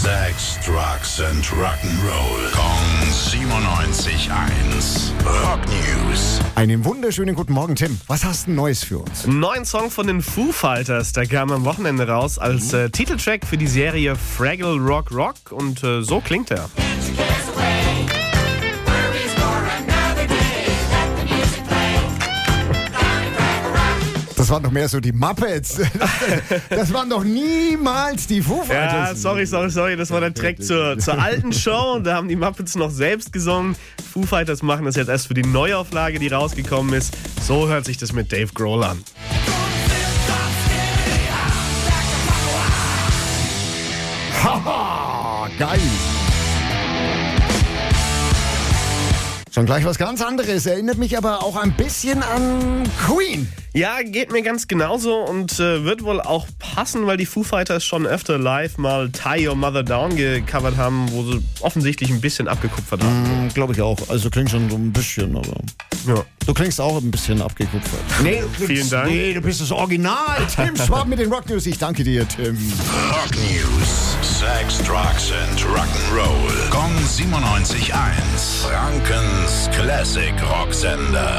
Sex, Drugs and Rock'n'Roll. Kong 97.1. Rock News. Einen wunderschönen guten Morgen, Tim. Was hast du Neues für uns? Einen neuen Song von den Foo Fighters, der kam am Wochenende raus als äh, Titeltrack für die Serie Fraggle Rock Rock und äh, so klingt er. Das waren doch mehr so die Muppets. Das waren doch niemals die Foo Ja, Fighters. sorry, sorry, sorry, das war der Track zur, zur alten Show und da haben die Muppets noch selbst gesungen. Foo Fighters machen das jetzt erst für die Neuauflage, die rausgekommen ist. So hört sich das mit Dave Grohl an. Haha, geil. Schon gleich was ganz anderes. Erinnert mich aber auch ein bisschen an Queen. Ja, geht mir ganz genauso und äh, wird wohl auch passen, weil die Foo Fighters schon öfter live mal Tie Your Mother Down gecovert haben, wo sie offensichtlich ein bisschen abgekupfert haben. Glaube ich auch. Also klingt schon so ein bisschen, aber. Ja. Du klingst auch ein bisschen abgekupfert. Nee, du Vielen bist, Dank. Nee, du bist das Original. Tim Schwab mit den Rock News. Ich danke dir, Tim. Rock News. Sex, Drugs and Rock'n'Roll. Kong 97.1. Frankens Classic Rocksender.